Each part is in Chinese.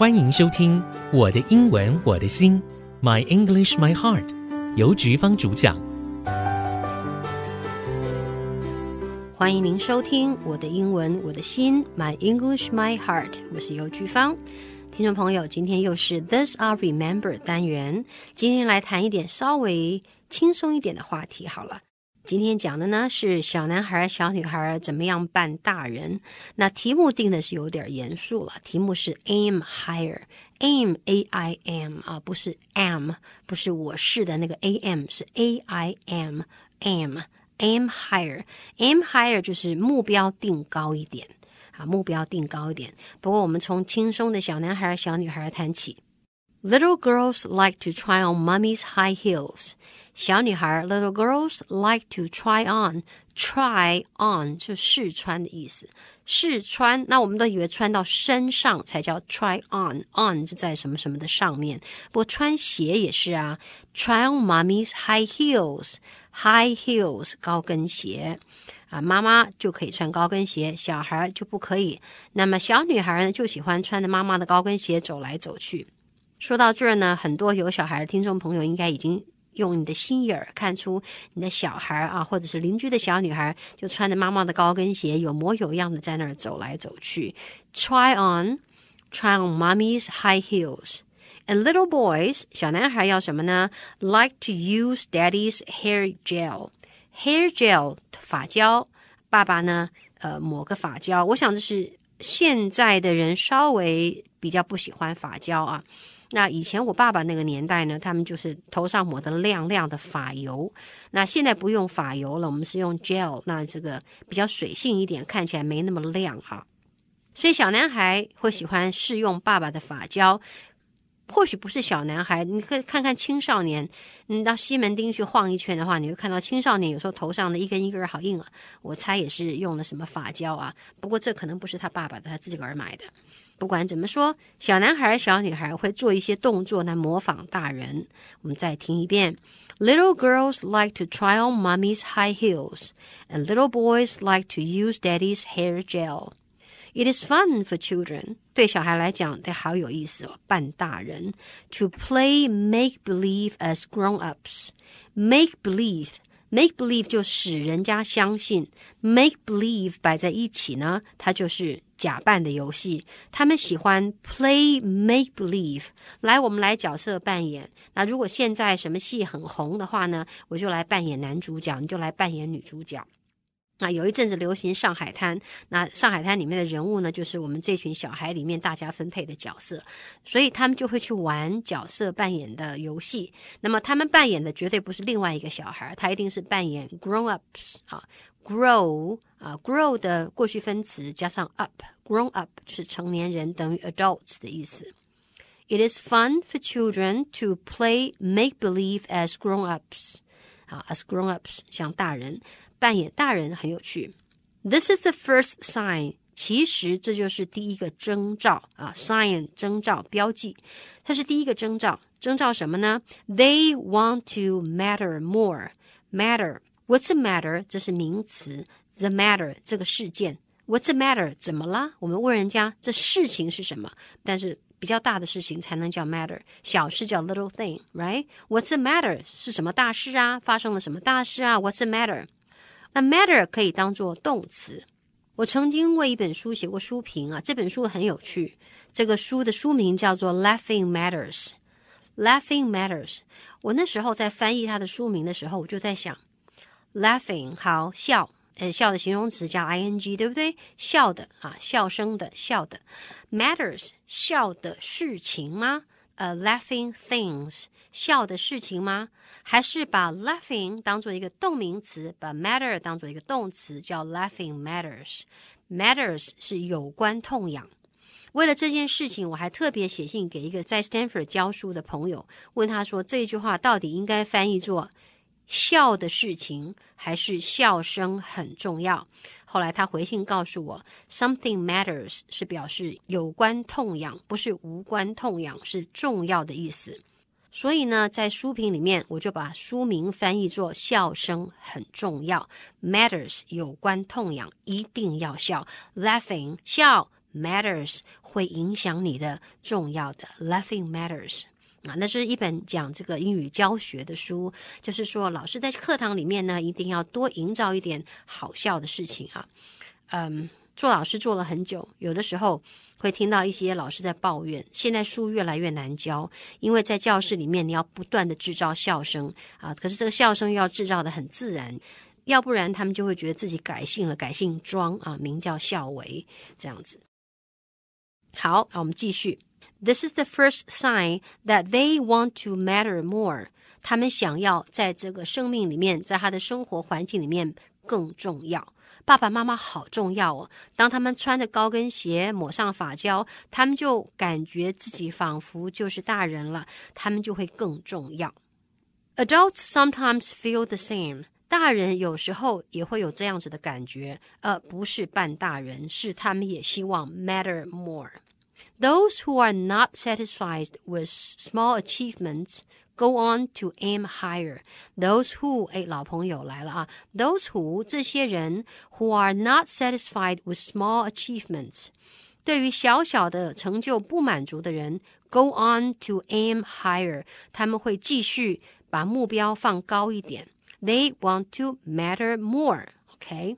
欢迎收听《我的英文我的心》，My English My Heart，由菊芳主讲。欢迎您收听《我的英文我的心》，My English My Heart，我是尤菊芳。听众朋友，今天又是 This I Remember 单元，今天来谈一点稍微轻松一点的话题好了。今天讲的呢是小男孩、小女孩怎么样扮大人。那题目定的是有点严肃了，题目是 Aim Higher，Aim A I M 啊，不是 am，不是我是的那个 A M，是 a i m am aim Higher，Aim Higher 就是目标定高一点啊，目标定高一点。不过我们从轻松的小男孩、小女孩谈起。Little girls like to try on mommy's high heels. 小女孩，little girls like to try on，try on 就试穿的意思，试穿。那我们都以为穿到身上才叫 try on，on 就在什么什么的上面。不过穿鞋也是啊，try on mommy's high heels，high heels 高跟鞋啊，妈妈就可以穿高跟鞋，小孩就不可以。那么小女孩呢，就喜欢穿着妈妈的高跟鞋走来走去。说到这儿呢，很多有小孩的听众朋友应该已经。用你的心眼儿看出你的小孩啊，或者是邻居的小女孩，就穿着妈妈的高跟鞋，有模有样的在那儿走来走去。Try on, try on mommy's high heels. And little boys，小男孩要什么呢？Like to use daddy's hair gel. Hair gel 发胶，爸爸呢，呃，抹个发胶。我想这是现在的人稍微比较不喜欢发胶啊。那以前我爸爸那个年代呢，他们就是头上抹的亮亮的发油。那现在不用发油了，我们是用 gel，那这个比较水性一点，看起来没那么亮哈。所以小男孩会喜欢试用爸爸的发胶，或许不是小男孩，你可以看看青少年。你到西门町去晃一圈的话，你会看到青少年有时候头上的一根一根好硬啊。我猜也是用了什么发胶啊。不过这可能不是他爸爸的，他自己个儿买的。不管怎么说，小男孩、小女孩会做一些动作来模仿大人。我们再听一遍：Little girls like to try on mommy's high heels, and little boys like to use daddy's hair gel. It is fun for children. 对小孩来讲，得好有意思哦，扮大人。To play make believe as grown-ups. Make believe. Make believe 就使人家相信，make believe 摆在一起呢，它就是 假扮的游戏。他们喜欢 play make believe。来，我们来角色扮演。那如果现在什么戏很红的话呢，我就来扮演男主角，你就来扮演女主角。那有一阵子流行上海滩，那上海滩里面的人物呢，就是我们这群小孩里面大家分配的角色，所以他们就会去玩角色扮演的游戏。那么他们扮演的绝对不是另外一个小孩，他一定是扮演 grown ups 啊 ，grow 啊，grow 的过去分词加上 up，grown up 就是成年人等于 adults 的意思。It is fun for children to play make believe as grown ups 啊，as grown ups 像大人。扮演大人很有趣。This is the first sign。其实这就是第一个征兆啊，sign 征兆标记，它是第一个征兆。征兆什么呢？They want to matter more. What's the matter？这是名词。The matter 这个事件。What's the matter？怎么了？我们问人家这事情是什么？但是比较大的事情才能叫 matter，小事叫 little thing，right？What's the matter？是什么大事啊？发生了什么大事啊？What's the matter？那 matter 可以当做动词。我曾经为一本书写过书评啊，这本书很有趣。这个书的书名叫做《Laughing Matters》。Laughing Matters。我那时候在翻译它的书名的时候，我就在想，Laughing 好笑，呃，笑的形容词加 ing，对不对？笑的啊，笑声的笑的。Matters 笑的事情吗？呃，Laughing things 笑的事情吗？还是把 laughing 当做一个动名词，把 matter 当做一个动词，叫 laughing matters。matters 是有关痛痒。为了这件事情，我还特别写信给一个在 Stanford 教书的朋友，问他说这句话到底应该翻译作笑的事情，还是笑声很重要？后来他回信告诉我，something matters 是表示有关痛痒，不是无关痛痒，是重要的意思。所以呢，在书评里面，我就把书名翻译作“笑声很重要 ”，matters 有关痛痒，一定要笑，laughing 笑 matters 会影响你的重要的 laughing matters 啊，那是一本讲这个英语教学的书，就是说老师在课堂里面呢，一定要多营造一点好笑的事情啊。嗯，做老师做了很久，有的时候会听到一些老师在抱怨，现在书越来越难教，因为在教室里面你要不断的制造笑声啊，可是这个笑声要制造的很自然。要不然他们就会觉得自己改姓了，改姓庄啊，名叫孝维这样子。好，那我们继续。This is the first sign that they want to matter more。他们想要在这个生命里面，在他的生活环境里面更重要。爸爸妈妈好重要哦。当他们穿着高跟鞋，抹上发胶，他们就感觉自己仿佛就是大人了。他们就会更重要。Adults sometimes feel the same。大人有时候也会有这样子的感觉，呃，不是扮大人，是他们也希望 matter more. Those who are not satisfied with small achievements go on to aim higher. Those who，哎，老朋友来了啊！Those who 这些人 who are not satisfied with small achievements，对于小小的成就不满足的人，go on to aim higher，他们会继续把目标放高一点。They want to matter more. OK，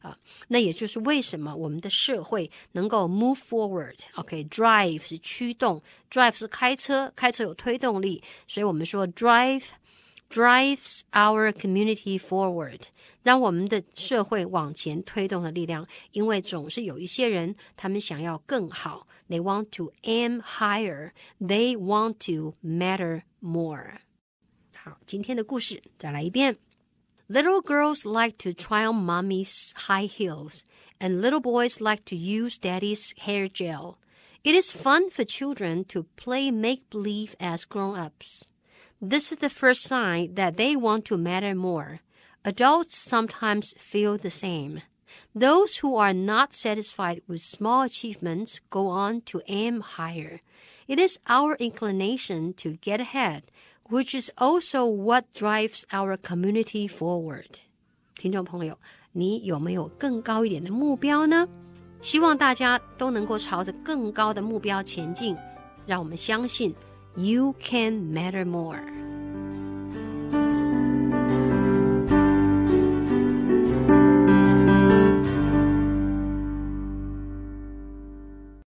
啊，那也就是为什么我们的社会能够 move forward。OK，drive 是驱动，drive 是开车，开车有推动力，所以我们说 drive drives our community forward，让我们的社会往前推动的力量，因为总是有一些人他们想要更好。They want to aim higher. They want to matter more. 好，今天的故事再来一遍。Little girls like to try on mommy's high heels, and little boys like to use daddy's hair gel. It is fun for children to play make-believe as grown-ups. This is the first sign that they want to matter more. Adults sometimes feel the same. Those who are not satisfied with small achievements go on to aim higher. It is our inclination to get ahead, which is also what drives our community forward. 听众朋友，你有没有更高一点的目标呢？希望大家都能够朝着更高的目标前进。让我们相信，You can matter more.